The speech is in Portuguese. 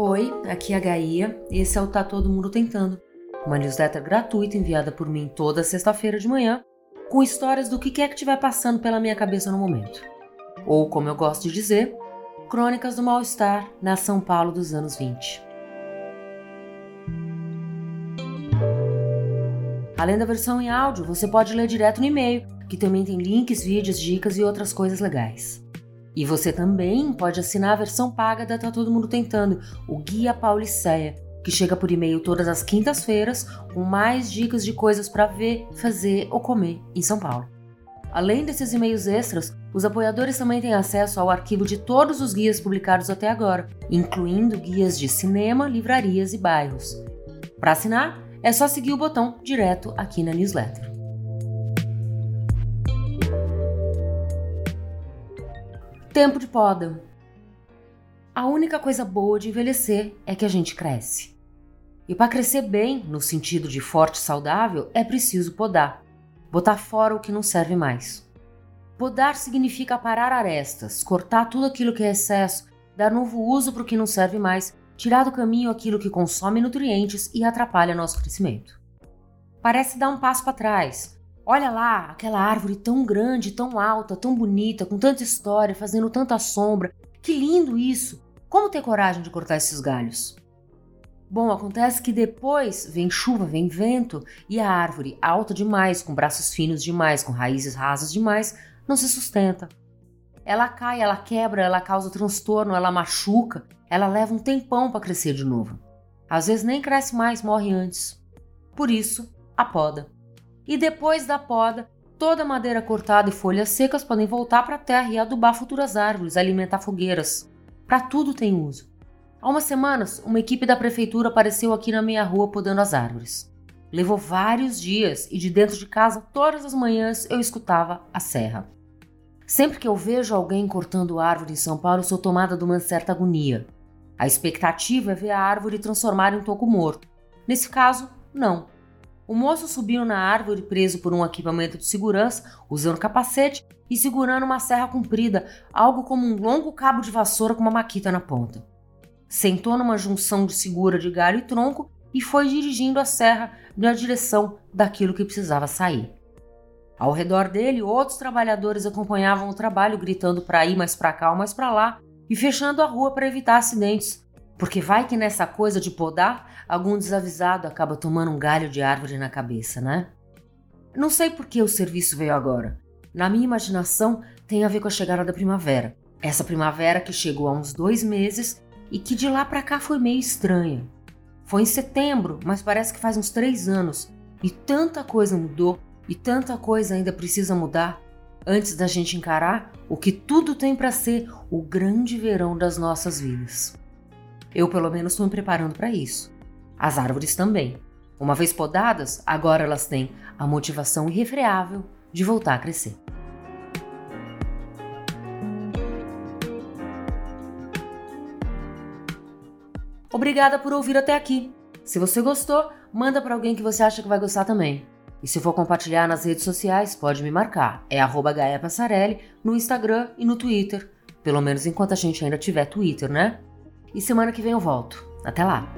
Oi, aqui é a Gaia. Esse é o Tá Todo Mundo Tentando, uma newsletter gratuita enviada por mim toda sexta-feira de manhã, com histórias do que quer que estiver passando pela minha cabeça no momento. Ou, como eu gosto de dizer, crônicas do mal-estar na São Paulo dos anos 20. Além da versão em áudio, você pode ler direto no e-mail, que também tem links, vídeos, dicas e outras coisas legais. E você também pode assinar a versão paga da Tá Todo Mundo Tentando, o Guia Pauliceia, que chega por e-mail todas as quintas-feiras com mais dicas de coisas para ver, fazer ou comer em São Paulo. Além desses e-mails extras, os apoiadores também têm acesso ao arquivo de todos os guias publicados até agora, incluindo guias de cinema, livrarias e bairros. Para assinar, é só seguir o botão direto aqui na newsletter. Tempo de poda. A única coisa boa de envelhecer é que a gente cresce. E para crescer bem, no sentido de forte e saudável, é preciso podar. Botar fora o que não serve mais. Podar significa parar arestas, cortar tudo aquilo que é excesso, dar novo uso para o que não serve mais, tirar do caminho aquilo que consome nutrientes e atrapalha nosso crescimento. Parece dar um passo para trás, Olha lá, aquela árvore tão grande, tão alta, tão bonita, com tanta história, fazendo tanta sombra. Que lindo isso! Como ter coragem de cortar esses galhos? Bom, acontece que depois vem chuva, vem vento e a árvore, alta demais, com braços finos demais, com raízes rasas demais, não se sustenta. Ela cai, ela quebra, ela causa transtorno, ela machuca, ela leva um tempão para crescer de novo. Às vezes nem cresce mais, morre antes. Por isso, a poda e depois da poda, toda a madeira cortada e folhas secas podem voltar para a terra e adubar futuras árvores, alimentar fogueiras. Para tudo tem uso. Há umas semanas, uma equipe da prefeitura apareceu aqui na minha rua podando as árvores. Levou vários dias e de dentro de casa, todas as manhãs, eu escutava a serra. Sempre que eu vejo alguém cortando árvore em São Paulo, sou tomada de uma certa agonia. A expectativa é ver a árvore transformar em um toco morto. Nesse caso, não. O moço subiu na árvore preso por um equipamento de segurança, usando capacete e segurando uma serra comprida, algo como um longo cabo de vassoura com uma maquita na ponta. Sentou numa junção de segura de galho e tronco e foi dirigindo a serra na direção daquilo que precisava sair. Ao redor dele, outros trabalhadores acompanhavam o trabalho, gritando para ir mais para cá ou mais para lá e fechando a rua para evitar acidentes, porque vai que nessa coisa de podar, algum desavisado acaba tomando um galho de árvore na cabeça, né? Não sei por que o serviço veio agora. Na minha imaginação, tem a ver com a chegada da primavera. Essa primavera que chegou há uns dois meses e que de lá para cá foi meio estranha. Foi em setembro, mas parece que faz uns três anos. E tanta coisa mudou e tanta coisa ainda precisa mudar antes da gente encarar o que tudo tem para ser o grande verão das nossas vidas. Eu, pelo menos, estou me preparando para isso. As árvores também. Uma vez podadas, agora elas têm a motivação irrefreável de voltar a crescer. Obrigada por ouvir até aqui. Se você gostou, manda para alguém que você acha que vai gostar também. E se for compartilhar nas redes sociais, pode me marcar. É arroba Passarelli no Instagram e no Twitter. Pelo menos enquanto a gente ainda tiver Twitter, né? E semana que vem eu volto. Até lá!